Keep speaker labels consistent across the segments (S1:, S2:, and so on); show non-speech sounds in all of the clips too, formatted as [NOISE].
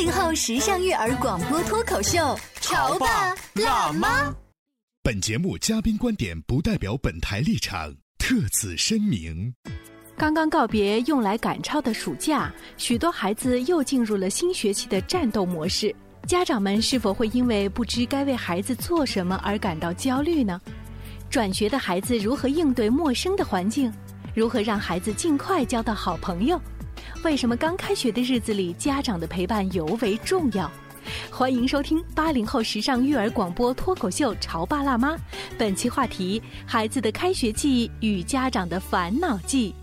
S1: 八零后时尚育儿广播脱口秀，潮爸辣妈。
S2: 本节目嘉宾观点不代表本台立场，特此声明。
S3: 刚刚告别用来赶超的暑假，许多孩子又进入了新学期的战斗模式。家长们是否会因为不知该为孩子做什么而感到焦虑呢？转学的孩子如何应对陌生的环境？如何让孩子尽快交到好朋友？为什么刚开学的日子里家长的陪伴尤为重要？欢迎收听八零后时尚育儿广播脱口秀《潮爸辣妈》，本期话题：孩子的开学季与家长的烦恼季。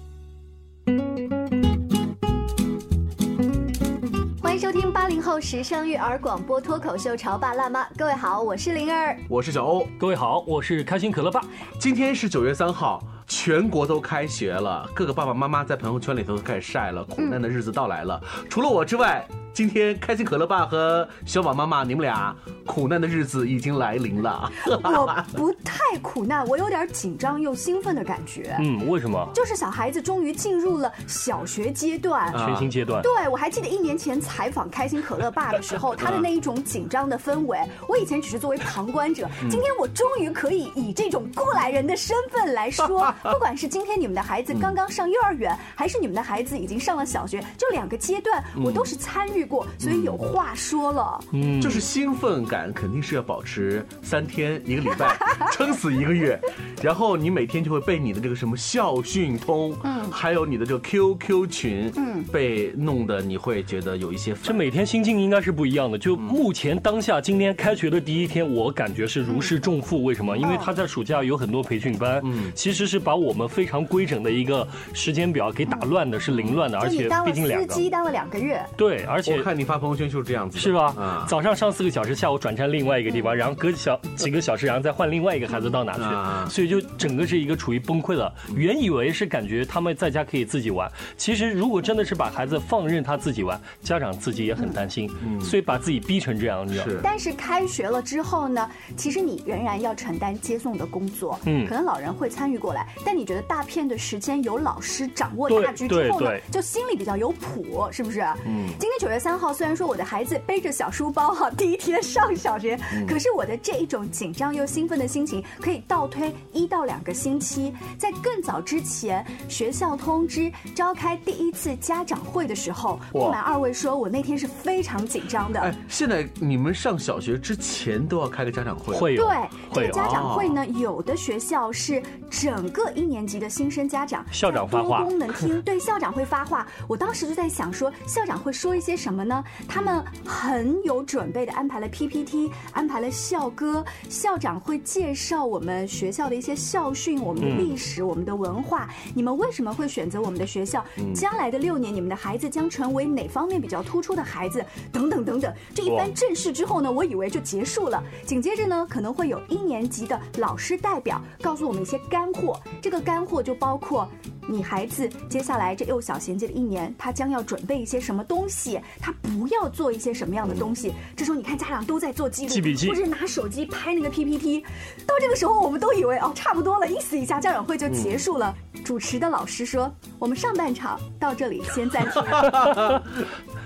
S1: 欢迎收听八零后时尚育儿广播脱口秀《潮爸辣妈》，各位好，我是灵儿，
S4: 我是小欧，
S5: 各位好，我是开心可乐爸。
S4: 今天是九月三号，全国都开学了，各个爸爸妈妈在朋友圈里头都开始晒了，苦难的日子到来了。除了我之外，今天开心可乐爸和小宝妈妈，你们俩苦难的日子已经来临了。
S6: 我不太苦难，我有点紧张又兴奋的感觉。
S5: 嗯，为什么？
S6: 就是小孩子终于进入了小学阶段，
S5: 全新阶段。
S6: 对，我还记得一年前采访开心可乐爸的时候，他的那一种紧张的氛围。我以前只是作为旁观者，[LAUGHS] 今天我终于可以以这种过来人的身份来说，[LAUGHS] 不管是今天你们的孩子刚刚上幼儿园，还是你们的孩子已经上了小学，这两个阶段我都是参与过，所以有话说了。
S4: 嗯，就是兴奋感肯定是要保持三天一个礼拜，[LAUGHS] 撑死一个月，然后你每天就会被你的这个什么校讯通，嗯，还有你的这个 QQ 群，嗯，被弄得你会觉得有一些。
S5: 这每天心境应该是不一样的。就目前当下，今天开学的第一天，我感觉是如释重负。为什么？因为他在暑假有很多培训班，嗯，其实是把我们非常规整的一个时间表给打乱的，是凌乱的，而且毕竟两
S6: 个司机当了两个月，
S5: 对，而且
S4: 我看你发朋友圈就是这样子，
S5: 是吧？早上上四个小时，下午转站另外一个地方，然后隔小 [LAUGHS] 几个小时，然后再换另外一个孩子到哪去，所以就整个是一个处于崩溃了。原以为是感觉他们在家可以自己玩，其实如果真的是把孩子放任他自己玩，家长自己也很担心，所以把自己逼成这样，
S4: 是。
S6: 但是开学了之后呢，其实你仍然要承担接送的工作，嗯，可能老人会参与过来，但你觉得大片的时间由老师掌握大局之后呢，就心里比较有谱，是不是？嗯。今天九月三号，虽然说我的孩子背着小书包哈，第一天上小学，可是我的这一种紧张又兴奋的心情可以倒推一到两个星期，在更早之前，学校通知召开第一次家长会的时候，不瞒二位说，我那天是非常紧张的。
S4: 哎，现在你们上小学之前都要开个家长会，
S5: 会有
S6: 对这个家长会呢，有的学校是整个一年级的新生家长
S5: 校长发话，
S6: 功能厅 [LAUGHS] 对校长会发话。我当时就在想说，校长会说一些什么呢？他们很有准备的安排了 PPT，安排了校歌，校长会介绍我们学校的一些校训、我们的历史、我们的文化。你们为什么会选择我们的学校？将来的六年，你们的孩子将成为哪方面比较突出的孩子？等等等等。这一番正式之后呢，我以为就结束了。紧接着呢，可能会有一年级的老师代表告诉我们一些干货。这个干货就包括你孩子接下来这幼小衔接的一年，他将要准备一些什么东西，他不要做一些什么样的东西。这时候你看家长都在做记录，
S5: 记笔记，
S6: 或者拿手机拍那个 PPT。到这个时候，我们都以为哦，差不多了，意思一下，家长会就结束了。主持的老师说：“我们上半场到这里先暂停。[LAUGHS] ”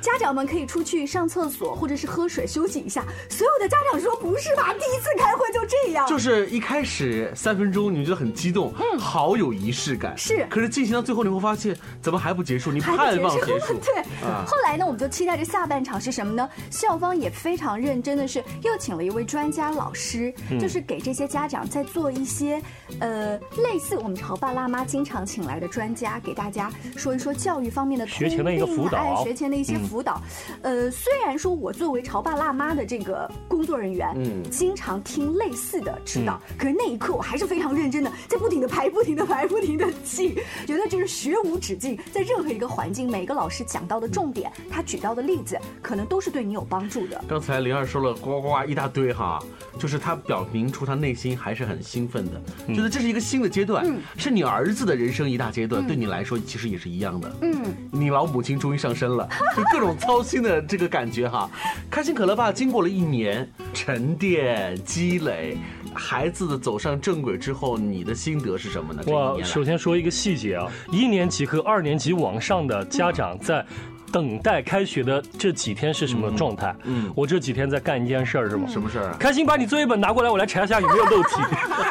S6: 家长们可以出去上厕所或者是喝水休息一下。所有的家长说：“不是吧？第一次开会就这样？”
S4: 就是一开始三分钟，你们觉得很激动，嗯，好有仪式感。
S6: 是。
S4: 可是进行到最后，你会发现怎么还不结束？你盼望结束。[LAUGHS]
S6: 对，
S4: 啊
S6: 后来呢，我们就期待着下半场是什么呢？校方也非常认真的是又请了一位专家老师，
S5: 嗯。
S6: 就是给这些家长在做一些呃类似我们潮爸辣妈经常请来的专家，给大家说一说教育方面的
S5: 学前的一个辅导。
S6: 哎，学前的一些
S5: 嗯
S6: 辅导。呃，虽然说我作为潮爸辣妈的这个工作人员，
S4: 嗯。
S6: 经常听类似的指导，
S5: 嗯。
S6: 可是那一刻我还是非常认真的，在不停的排、不停的排、不停的记，觉得就是学无止境，在任何一个环境，每个老师讲到的重点，他举到的例子，可能都是对你有帮助的。
S4: 刚才灵儿说了呱呱呱一大堆哈，就是他表明出他内心还是很兴奋的，
S5: 嗯
S4: 觉得这是一个新的阶段，
S6: 嗯
S4: 是你儿子的人生一大阶段，
S6: 嗯
S4: 对你来说其实也是一样的。
S6: 嗯，
S4: 你老母亲终于上身了，就各种操心的这个感觉哈。开心可乐爸经过了一年沉淀积累，孩子的走上正轨之后，你的心得是什么呢？
S5: 我首先说一个细节啊，一年级和二年级往上的家长在。等待开学的这几天是什么状态？
S4: 嗯
S5: 我这几天在干一件事儿，是吗？
S4: 什么事儿啊？
S5: 开心把你作业本拿过来，我来查一下有没有漏题，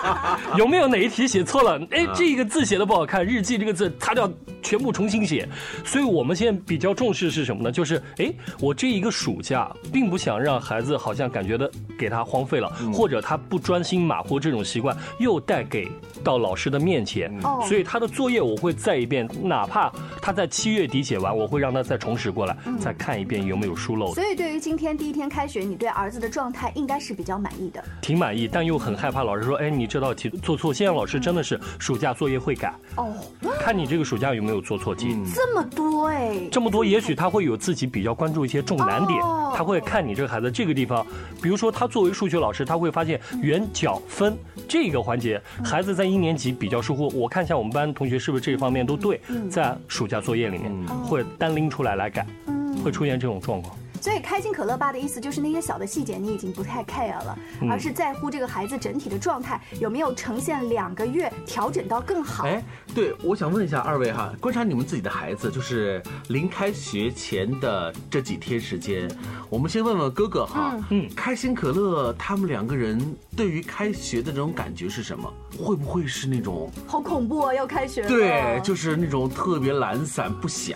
S5: [LAUGHS] 有没有哪一题写错了？哎，
S4: 啊
S5: 这个字写的不好看，日记这个字擦掉，全部重新写。所以我们现在比较重视是什么呢？就是哎，我这一个暑假并不想让孩子好像感觉的给他荒废了，
S4: 嗯
S5: 或者他不专心马虎这种习惯又带给到老师的面前。
S6: 哦
S5: 所以他的作业我会再一遍，哪怕他在七月底写完，我会让他再重拾过来，再看一遍有没有疏漏。
S6: 所以对于今天第一天开学，你对儿子的状态应该是比较满意的。
S5: 挺满意，但又很害怕老师说，哎，你这道题做错。现在老师真的是暑假作业会改，
S6: 哦，
S5: 看你这个暑假有没有做错题。
S6: 这么多哎，
S5: 这么多，也许他会有自己比较关注一些重难点
S6: 哦，
S5: 他会看你这个孩子这个地方，比如说他作为数学老师，他会发现圆角分这个环节，孩子在一年级比较疏忽。我看一下我们班同学是不是这方面都对，在暑假作业里面会单拎出来来改，会出现这种状况。
S6: 所以开心可乐吧的意思就是那些小的细节你已经不太 care 了，
S5: 嗯
S6: 而是在乎这个孩子整体的状态有没有呈现两个月调整到更好。
S4: 哎，对，我想问一下二位哈，观察你们自己的孩子，就是临开学前的这几天时间，我们先问问哥哥哈，
S5: 嗯
S4: 开心可乐他们两个人对于开学的这种感觉是什么？会不会是那种
S6: 好恐怖啊！要开学了。
S4: 对，就是那种特别懒散不想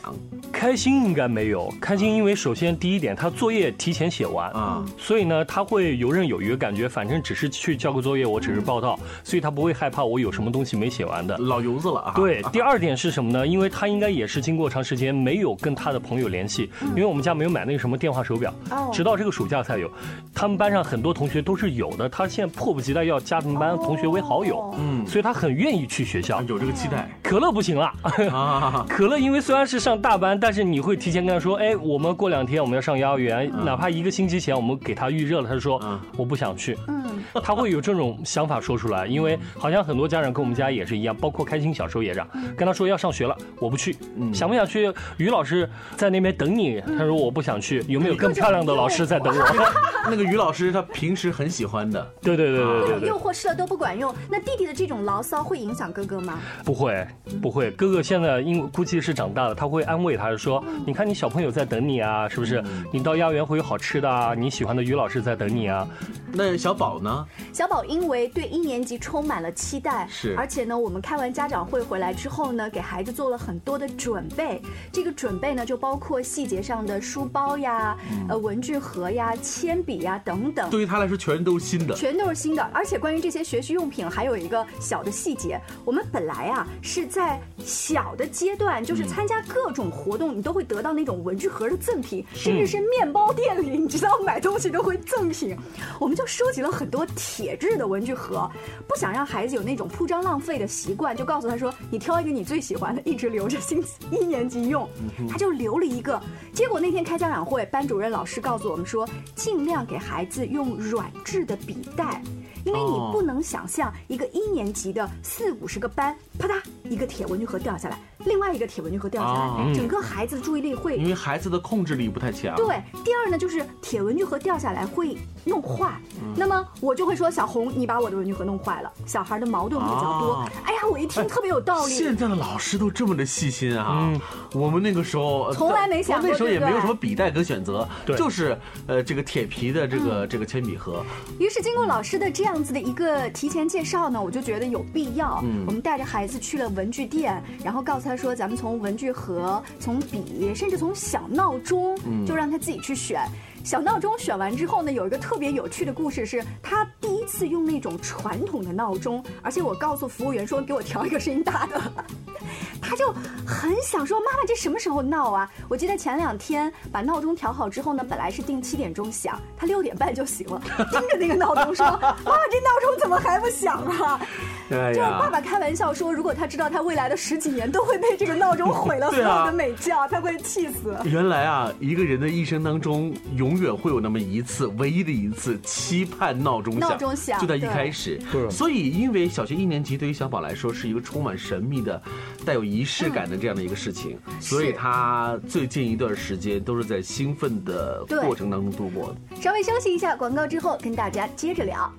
S5: 开心应该没有，开心因为首先第一点，他作业提前写完
S4: 啊？
S5: 所以呢，他会游刃有余，感觉反正只是去交个作业，我只是报道，所以他不会害怕我有什么东西没写完的。
S4: 老油子了啊！
S5: 对，[LAUGHS] 第二点是什么呢？因为他应该也是经过长时间没有跟他的朋友联系，因为我们家没有买那个什么电话手表
S6: 哦，
S5: 直到这个暑假才有。他们班上很多同学都是有的，他现在迫不及待要加他们班同学为好友，
S4: 嗯，
S5: 所以他很愿意去学校。
S4: 有这个期待 [LAUGHS]
S5: 可乐不行了，
S4: 啊。[LAUGHS]
S5: 可乐因为虽然是上大班，但是你会提前跟他说，哎，我们过两天我们要上幼儿园，哪怕一个星期前我们给他预热了，他就说
S4: 嗯。
S5: 我不想去，
S6: 嗯，
S5: 他会有这种想法说出来，因为好像很多家长跟我们家也是一样，包括开心小时候也这样，跟他说要上学了，我不去，
S4: 嗯
S5: 想不想去？于老师在那边等你，他说我不想去，有没有更漂亮的老师在等我？[LAUGHS] [LAUGHS]
S4: 那个于老师他平时很喜欢的，
S5: 对对对对对对
S6: 诱。惑吃了都不管用，那弟弟的这种牢骚会影响哥哥吗？
S5: 不会，不会。哥哥现在因为估计是长大了，他会安慰他说：“你看你小朋友在等你啊，是不是？你到幼儿园会有好吃的啊，你喜欢的于老师在等你啊。
S4: 那小宝呢？
S6: 小宝因为对一年级充满了期待，
S4: 是
S6: 而且呢，我们开完家长会回来之后呢，给孩子做了很多的准备。这个准备呢，就包括细节上的书包呀、呃文具盒呀、铅笔呀等等。
S4: 对于他来说全都是新的。
S6: 全都是新的，而且关于这些学习用品，还有一个小的细节，我们本来啊是在小的阶段，就是参加各种活动，你都会得到那种文具盒的赠品，甚至是面包店里，你知道买东西都会赠品，我们就收集了很多铁质的文具盒，不想让孩子有那种铺张浪费的习惯，就告诉他说，你挑一个你最喜欢的，一直留着星期一年级用，他就留了一个。结果那天开家长会，班主任老师告诉我们说，尽量给孩子用软质的笔袋。因为你
S4: 哦
S6: 不能想象一个一年级的四五十个班，啪嗒一个铁文具盒掉下来，另外一个铁文具盒掉下来，
S4: 哦
S6: 整个孩子的注意力会
S4: 因为孩子的控制力不太强。
S6: 对，第二呢，就是铁文具盒掉下来会弄坏。
S4: 嗯
S6: 那么我就会说，小红，你把我的文具盒弄坏了。小孩的矛盾比较多。
S4: 哦
S6: 哎呀，哎，我一听特别有道理。
S4: 现在的老师都这么的细心啊！我们那个时候
S6: 从来没想过，
S4: 那时候也没有什么笔袋可选择，
S5: 对
S4: 就是呃这个铁皮的这个这个铅笔盒。
S6: 于是经过老师的这样子的一个提前介绍呢，我就觉得有必要。
S4: 嗯
S6: 我们带着孩子去了文具店，然后告诉他说，咱们从文具盒、从笔，甚至从小闹钟，
S4: 嗯
S6: 就让他自己去选。小闹钟选完之后呢，有一个特别有趣的故事是，他第一次用那种传统的闹钟，而且我告诉服务员说，给我调一个声音大的。[LAUGHS] 他就很想说：“妈妈，这什么时候闹啊？”我记得前两天把闹钟调好之后呢，本来是定七点钟响，他六点半就醒了，[LAUGHS] 盯着那个闹钟说：“妈妈，这闹钟怎么还不响啊？” [LAUGHS]
S4: 哎
S6: 就爸爸开玩笑说，如果他知道他未来的十几年都会被这个闹钟毁了所有的美觉，他会气死。
S4: 原来啊，一个人的一生当中，永远会有那么一次，唯一的一次期盼闹钟响，
S6: 闹钟响
S4: 就在一开始
S5: 是。
S4: 所以，因为小学一年级对于小宝来说是一个充满神秘的、带有仪式感的这样的一个事情，所以他最近一段时间都是在兴奋的过程当中度过的。
S6: 稍微休息一下，广告之后跟大家接着聊。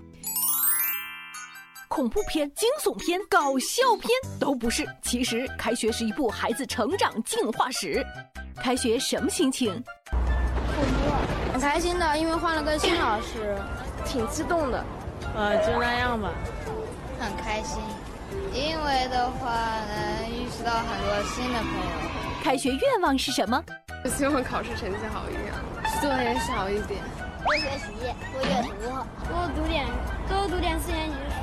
S3: 恐怖片、惊悚片、搞笑片都不是。其实，开学是一部孩子成长进化史。开学什么心情？
S7: 很开心的，因为换了个新老师，
S8: 挺激动的。
S7: 呃，就那样吧。
S9: 很开心，因为的话能遇识到很多新的朋友。
S3: 开学愿望是什么？
S8: 希望考试成绩好一点，作业少一点，
S9: 多学习，多阅读，多读点，多读点四年级的书。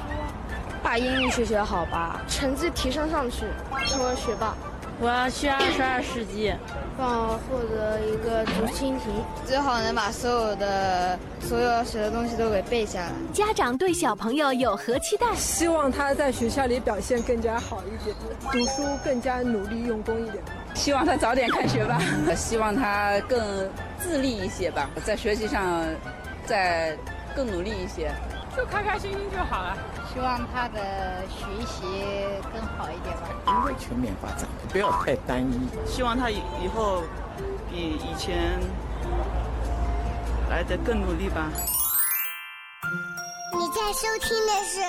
S7: 把英语学学好吧，
S8: 成绩提升上去，成为学霸。
S7: 我要去二十二世纪，
S9: 帮我获得一个竹蜻蜓，最好能把所有的所有要学的东西都给背下来。
S3: 家长对小朋友有何期待？
S10: 希望他在学校里表现更加好一点，读书更加努力用功一点。
S11: 希望他早点开学吧，[LAUGHS] 希望他更自立一些吧，在学习上再更努力一些。
S8: 就开开心心就好了。
S9: 希望他的学习更好一点吧。
S12: 人会全面发展，不要太单一。
S13: 希望他以以后比以前来的更努力吧。
S14: 你在收听的是《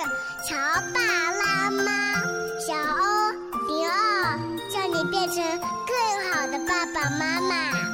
S14: 乔爸拉妈》，小欧零二，叫你变成更好的爸爸妈妈。
S15: 《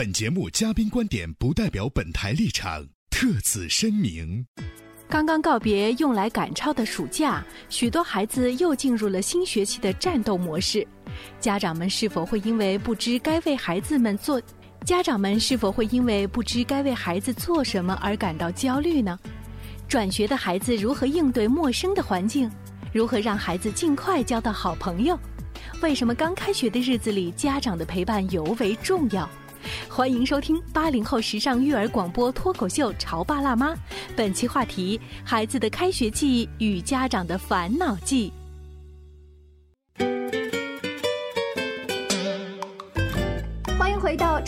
S2: 本节目嘉宾观点不代表本台立场，特此声明。
S3: 刚刚告别用来赶超的暑假，许多孩子又进入了新学期的战斗模式。家长们是否会因为不知该为孩子们做？家长们是否会因为不知该为孩子做什么而感到焦虑呢？转学的孩子如何应对陌生的环境？如何让孩子尽快交到好朋友？为什么刚开学的日子里，家长的陪伴尤为重要？欢迎收听八零后时尚育儿广播脱口秀《潮爸辣妈》，本期话题：孩子的开学季与家长的烦恼季。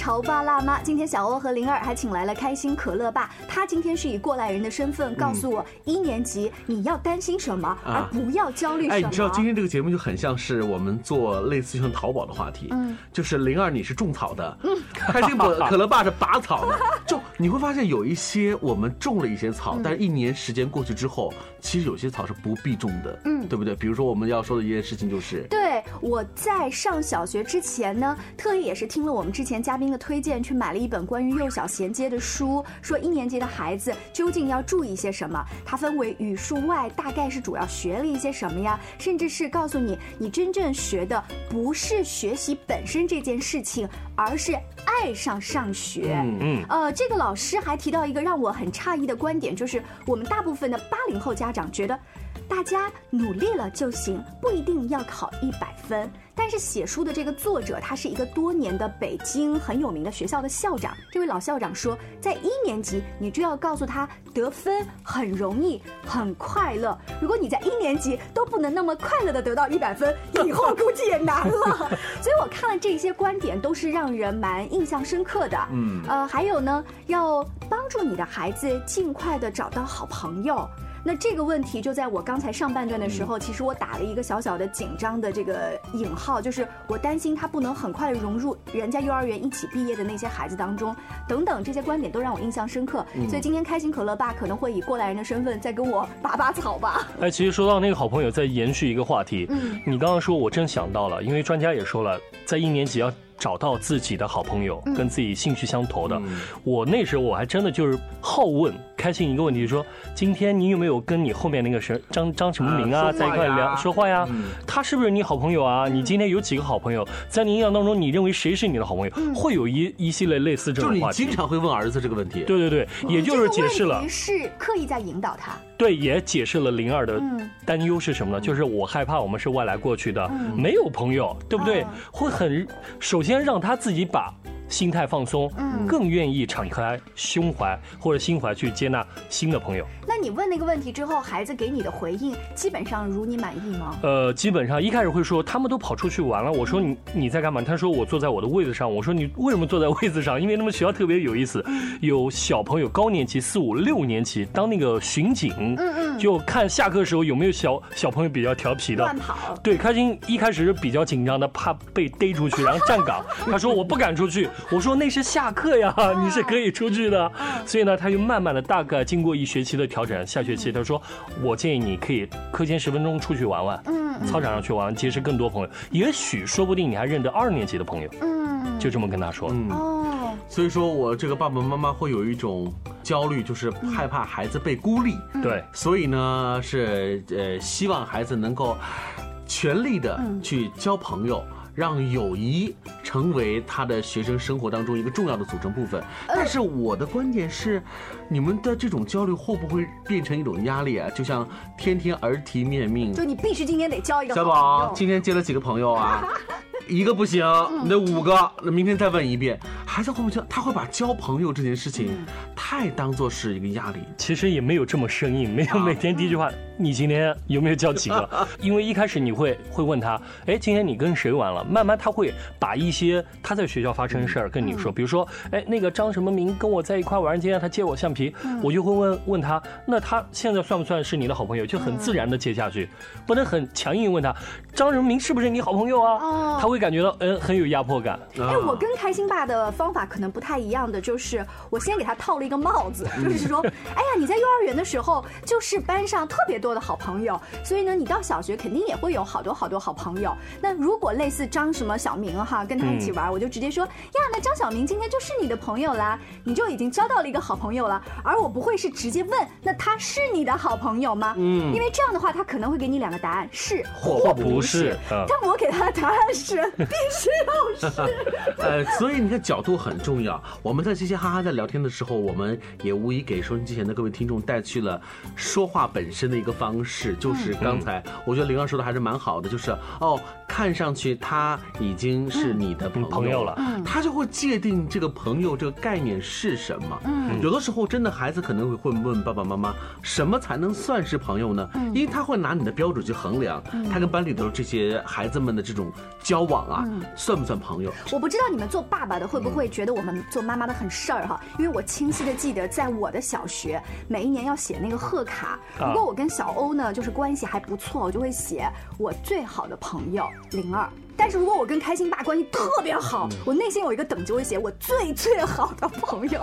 S6: 潮爸辣妈。今天小欧和灵儿还请来了开心可乐爸，他今天是以过来人的身份告诉我，一年级你要担心什么，而不要焦虑什么。
S4: 哎，你知道今天这个节目就很像是我们做类似于像淘宝的话题，
S6: 嗯，
S4: 就是灵儿你是种草的，嗯，开心可 [LAUGHS] 可乐爸是拔草的，[LAUGHS] 就你会发现有一些我们种了一些草，但是一年时间过去之后，其实有些草是不必种的，
S6: 嗯，
S4: 对不对？比如说我们要说的一件事情就是，
S6: 对，我在上小学之前呢，特意也是听了我们之前嘉宾的推荐，去买了一本关于幼小衔接的书，说一年级的孩子究竟要注意些什么？它分为语数外，大概是主要学了一些什么呀？甚至是告诉你，你真正学的不是学习本身这件事情，而是爱上上学。
S5: 嗯嗯
S6: 呃，这个老师还提到一个让我很诧异的观点，就是我们大部分的八零后家长觉得，大家努力了就行，不一定要考一百分。但是写书的这个作者，他是一个多年的北京很有名的学校的校长。这位老校长说，在一年级你就要告诉他得分很容易，很快乐。如果你在一年级都不能那么快乐的得到一百分，[LAUGHS] 以后估计也难了。所以我看了这些观点，都是让人蛮印象深刻的。
S4: 嗯
S6: 呃，还有呢，要帮助你的孩子尽快的找到好朋友。那这个问题就在我刚才上半段的时候，其实我打了一个小小的紧张的这个引号，就是我担心他不能很快的融入人家幼儿园一起毕业的那些孩子当中，等等这些观点都让我印象深刻。
S5: 嗯
S6: 所以今天开心可乐爸可能会以过来人的身份再跟我拔拔草吧。
S5: 哎，其实说到那个好朋友，再延续一个话题，
S6: 嗯
S5: 你刚刚说，我真想到了，因为专家也说了，在一年级要找到自己的好朋友，
S6: 嗯
S5: 跟自己兴趣相投的。我那时候我还真的就是好问开心一个问题，说今天你有没有跟你后面那个谁张张什么明啊
S4: 啊
S5: 在一块聊说话呀？他是不是你好朋友啊？你今天有几个好朋友？在你印象当中，你认为谁是你的好朋友？会有一一系列类似这
S4: 就是你
S5: 种话题。
S4: 经常会问儿子这个问题。
S5: 对对对，也就是解释了。
S6: 是刻意在引导他。
S5: 对，也解释了灵儿的
S6: 嗯
S5: 担忧是什么呢？就是我害怕我们是外来过去的，
S6: 嗯
S5: 没有朋友，对不对？会很，首先让他自己把心态放松，
S6: 嗯
S5: 更愿意敞开胸怀或者心怀去接纳新的朋友。
S6: 那你问那个问题之后，孩子给你的回应基本上如你满意吗？
S5: 呃，基本上一开始会说他们都跑出去玩了，我说你你在干嘛？他说我坐在我的位子上。我说你为什么坐在位子上？因为他们学校特别有意思，有小朋友高年级四五六年级当那个巡警，
S6: 嗯嗯
S5: 就看下课时候有没有小小朋友比较调皮的
S6: 乱跑。
S5: 对，开心一开始是比较紧张的，怕被逮出去，然后站岗。他说我不敢出去，我说那是下课呀，[LAUGHS] 你是可以出去的。所以呢，他就慢慢的，大概经过一学期的调整，下学期他说，我建议你可以课间十分钟出去玩玩，
S6: 嗯
S5: 操场上去玩，结识更多朋友，也许说不定你还认得二年级的朋友。
S6: 嗯，
S5: 就这么跟他说。
S4: 嗯
S6: 哦，
S4: 所以说我这个爸爸妈妈会有一种焦虑，就是害怕孩子被孤立。
S5: 对，
S4: 所以呢是呃希望孩子能够全力的去交朋友。让友谊成为他的学生生活当中一个重要的组成部分。但是我的观点是，你们的这种焦虑会不会变成一种压力啊？就像天天儿提面命，
S6: 就你必须今天得交一个
S4: 小宝。今天接了几个朋友啊？[LAUGHS] 一个不行，你得五个，那明天再问一遍。孩子会不会他会把交朋友这件事情太当做是一个压力？
S5: 其实也没有这么生硬，没有每天第一句话，你今天有没有交几个？[LAUGHS] 因为一开始你会会问他，哎，今天你跟谁玩了？慢慢他会把一些他在学校发生的事儿跟你说，比如说，哎，那个张什么明跟我在一块玩，今天他借我橡皮，我就会问问他，那他现在算不算是你的好朋友？就很自然的接下去，不能很强硬问他，张什么明是不是你好朋友啊？
S6: 哦
S5: 他会感觉到嗯很有压迫感。
S6: 哎，我跟开心爸的方法可能不太一样的，就是我先给他套了一个帽子，就是说，[LAUGHS] 哎呀，你在幼儿园的时候就是班上特别多的好朋友，所以呢，你到小学肯定也会有好多好多好朋友。那如果类似张什么小明哈，跟他一起玩，我就直接说呀，那张小明今天就是你的朋友啦，你就已经交到了一个好朋友了。而我不会是直接问，那他是你的好朋友吗？
S4: 嗯
S6: 因为这样的话，他可能会给你两个答案，是
S4: 或不是嗯
S6: 但我给他的答案是必须要是。[LAUGHS]
S4: 呃，所以你的角度很重要。我们在嘻嘻哈哈在聊天的时候，我们也无疑给收音机前的各位听众带去了说话本身的一个方式，就是刚才我觉得灵儿说的还是蛮好的，就是哦，看上去他已经是你的朋友
S5: 了
S6: 嗯
S4: 他就会界定这个朋友这个概念是什么。
S6: 嗯
S4: 有的时候真的孩子可能会会问爸爸妈妈，什么才能算是朋友呢？因为他会拿你的标准去衡量
S6: 嗯
S4: 他跟班里头这些孩子们的这种交往啊
S6: 嗯，
S4: 算不算朋友？
S6: 我不知道你们做爸爸的会不会觉得我们做妈妈的很事儿哈，因为我清晰的记得，在我的小学每一年要写那个贺卡，
S5: 啊
S6: 如果我跟小欧呢就是关系还不错，我就会写我最好的朋友灵儿。但是如果我跟开心爸关系特别好，我内心有一个等级，我会写我最最好的朋友。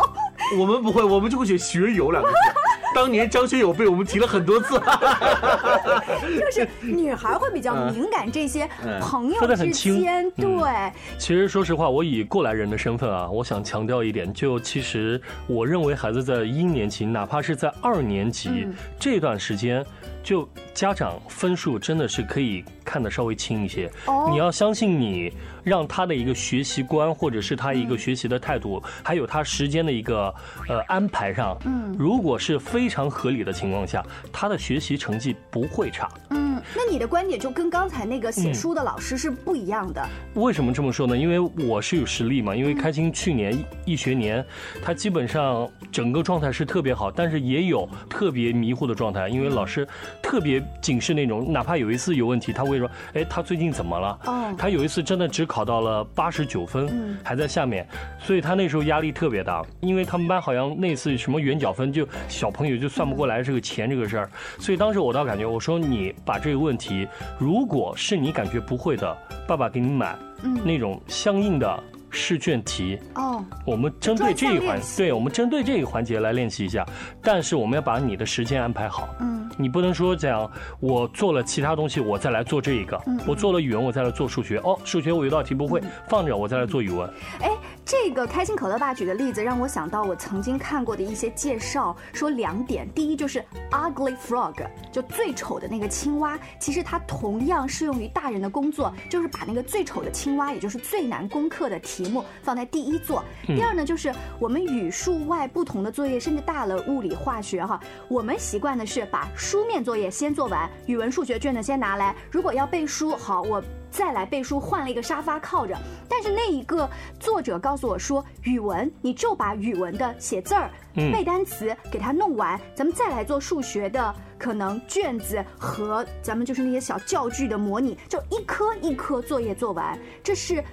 S4: 我们不会，我们就会写学友两个字。[LAUGHS] 当年张学友被我们提了很多次。[LAUGHS]
S6: 就是女孩会比较敏感这些朋友之
S5: 轻
S6: 间，对，
S5: 其实说实话，我以过来人的身份啊，我想强调一点，就其实我认为孩子在一年级，哪怕是在二年级、
S6: 嗯
S5: 这段时间，就家长分数真的是可以看得稍微轻一些。
S6: 哦
S5: 你要相信你，让他的一个学习观，或者是他一个学习的态度，还有他时间的一个呃安排上，
S6: 嗯
S5: 如果是非常合理的情况下，他的学习成绩不会差。
S6: 嗯，那你的观点就跟刚才那个写
S5: 嗯
S6: 书的老师是不一样的。
S5: 为什么这么说呢？因为我是有实力嘛。因为开心去年一学年，他基本上整个状态是特别好，但是也有特别迷糊的状态。因为老师特别警示那种，哪怕有一次有问题，他会说：“哎，他最近怎么了？”
S6: 哦
S5: 他有一次真的只考到了八十九分，
S6: 嗯
S5: 还在下面，所以他那时候压力特别大。因为他们班好像那次什么圆角分，就小朋友就算不过来这个钱这个事儿，所以当时我倒感觉，我说你把这个问题，如果是你感觉不会的，爸爸给你买
S6: 嗯
S5: 那种相应的试卷题。
S6: 哦，
S5: 我们针对这一环对我们针对这一环节来练习一下，但是我们要把你的时间安排好。
S6: 嗯
S5: 你不能说这样，我做了其他东西，我再来做这一个；
S6: 嗯
S5: 我做了语文，我再来做数学。哦，数学我有道题不会，放着我再来做语文。
S6: 哎，这个开心可乐爸举的例子让我想到我曾经看过的一些介绍，说两点：第一就是 ugly frog，就最丑的那个青蛙，其实它同样适用于大人的工作，就是把那个最丑的青蛙，也就是最难攻克的题目放在第一座。
S16: 嗯
S6: 第二呢，就是我们语数外不同的作业，甚至大了物理、化学哈，我们习惯的是把书面作业先做完，语文、数学卷子先拿来，如果要背书，好我。再来背书，换了一个沙发靠着。但是那一个作者告诉我说，语文你就把语文的写字儿、
S16: 嗯
S6: 背单词给它弄完，咱们再来做数学的可能卷子和咱们就是那些小教具的模拟，就一科一科作业做完，这是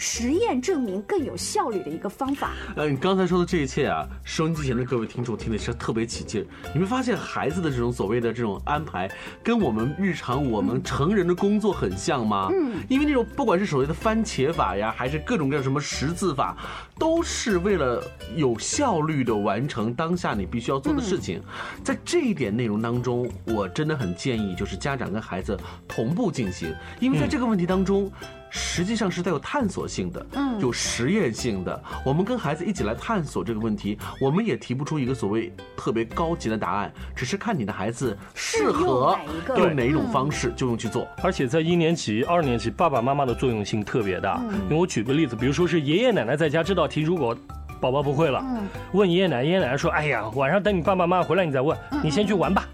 S6: 实验证明更有效率的一个方法。
S4: 呃，你刚才说的这一切啊，收音机前的各位听众听的是特别起劲儿。你会发现孩子的这种所谓的这种安排，跟我们日常我们成人的工作很像吗？
S16: 嗯
S4: 因为那种不管是所谓的番茄法呀，还是各种各样什么识字法，都是为了有效率的完成当下你必须要做的事情。在这一点内容当中，我真的很建议就是家长跟孩子同步进行，因为在这个问题当中。实际上是带有探索性的，
S6: 嗯
S4: 有实验性的。我们跟孩子一起来探索这个问题，我们也提不出一个所谓特别高级的答案，只是看你的孩子适合用哪一种方式就用去做。
S5: 而且在一年级、二年级，爸爸妈妈的作用性特别大。
S4: 嗯
S5: 因为我举个例子，比如说是爷爷奶奶在家这道题，如果宝宝不会了，
S6: 嗯
S5: 问爷爷奶奶，爷爷奶奶说：“哎呀，晚上等你爸爸妈妈回来你再问，你先去玩吧。”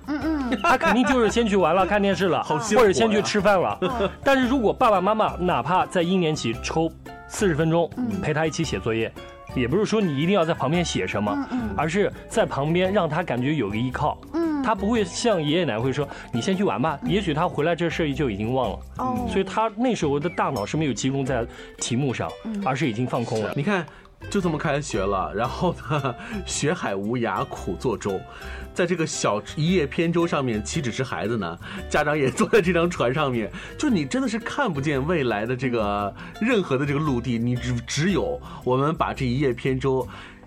S5: [LAUGHS] 他肯定就是先去玩了，看电视了，
S4: 好
S5: 或者先去吃饭了。但是如果爸爸妈妈哪怕在一年级抽四十分钟
S6: 嗯。
S5: 陪他一起写作业，也不是说你一定要在旁边写什么
S6: 嗯嗯，
S5: 而是在旁边让他感觉有个依靠。
S6: 嗯。
S5: 他不会像爷爷奶奶会说你先去玩吧，也许他回来这事儿就已经忘了。
S6: 哦。
S5: 所以他那时候的大脑是没有集中在题目上
S6: 嗯，
S5: 而是已经放空了。
S4: 你看，就这么开学了，然后呢，[LAUGHS] 学海无涯苦作舟，在这个小一叶扁舟上面，岂止是孩子呢？家长也坐在这张船上面，就你真的是看不见未来的这个任何的这个陆地，你只只有我们把这一叶扁舟。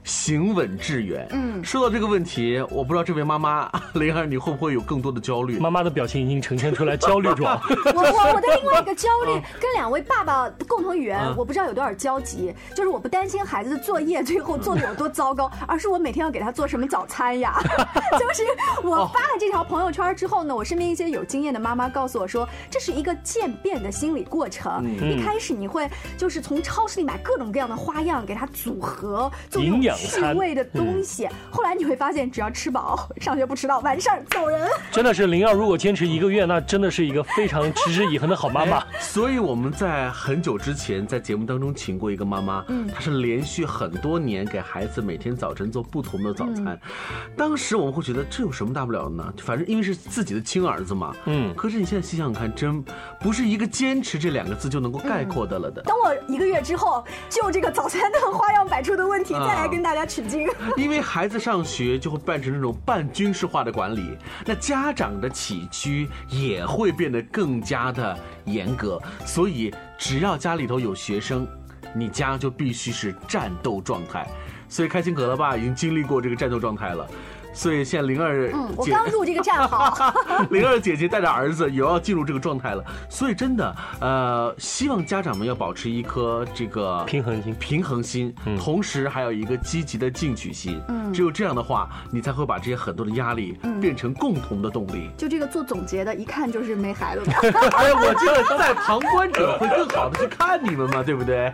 S4: 行稳致远。
S6: 嗯
S4: 说到这个问题，我不知道这位妈妈 [LAUGHS] 雷儿，你会不会有更多的焦虑？
S5: 妈妈的表情已经呈现出来焦虑状。[LAUGHS]
S6: 我我我的另外一个焦虑跟两位爸爸共同语言
S5: 嗯，
S6: 我不知道有多少交集，就是我不担心孩子的作业最后做的有多糟糕，而是我每天要给他做什么早餐呀。[LAUGHS] 就是我发了这条朋友圈之后呢，我身边一些有经验的妈妈告诉我说，这是一个渐变的心理过程。
S5: 嗯
S6: 一开始你会就是从超市里买各种各样的花样给他组合，做
S5: 营养
S6: 趣味的东西，后来你会发现，只要吃饱，[LAUGHS] 上学不迟到，完事儿走人。
S5: 真的是灵儿，如果坚持一个月，那真的是一个非常持之以恒的好妈妈
S4: 哎。[LAUGHS] 所以我们在很久之前在节目当中请过一个妈妈，
S5: 嗯
S4: 她是连续很多年给孩子每天早晨做不同的早餐。
S5: 嗯
S4: 当时我们会觉得这有什么大不了的呢？反正因为是自己的亲儿子嘛。
S5: 嗯。
S4: 可是你现在细想想看，真不是一个坚持这两个字就能够概括的了的。
S6: 等我一个月之后，就这个早餐的花样百出的问题，再来跟大家大家取经。[LAUGHS]
S4: 因为孩子上学就会办成那种半军事化的管理，那家长的起居也会变得更加的严格。所以只要家里头有学生，你家就必须是战斗状态。所以开心可乐爸已经经历过这个战斗状态了。所以现在灵儿，
S6: 嗯，我刚入这个战壕。[LAUGHS]
S4: 灵儿姐姐带着儿子也要进入这个状态了，所以真的，呃，希望家长们要保持一颗这个
S5: 平衡心，
S4: 平衡心，同时还有一个积极的进取心。嗯，只有这样的话，你才会把这些很多的压力变成共同的动力。
S6: 就这个做总结的，一看就是没孩子的。[LAUGHS]
S4: 哎，我觉得在旁观者会更好的去看你们嘛，对不对？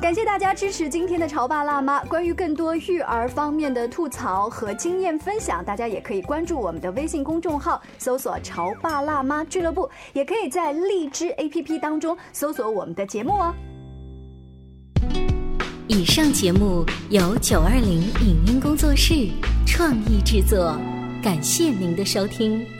S6: 感谢大家支持今天的潮爸辣妈。关于更多育儿方面的吐槽和经验分享，大家也可以关注我们的微信公众号，搜索“潮爸辣妈俱乐部”，也可以在荔枝 APP 当中搜索我们的节目哦。
S15: 以上节目由九二零影音工作室创意制作，感谢您的收听。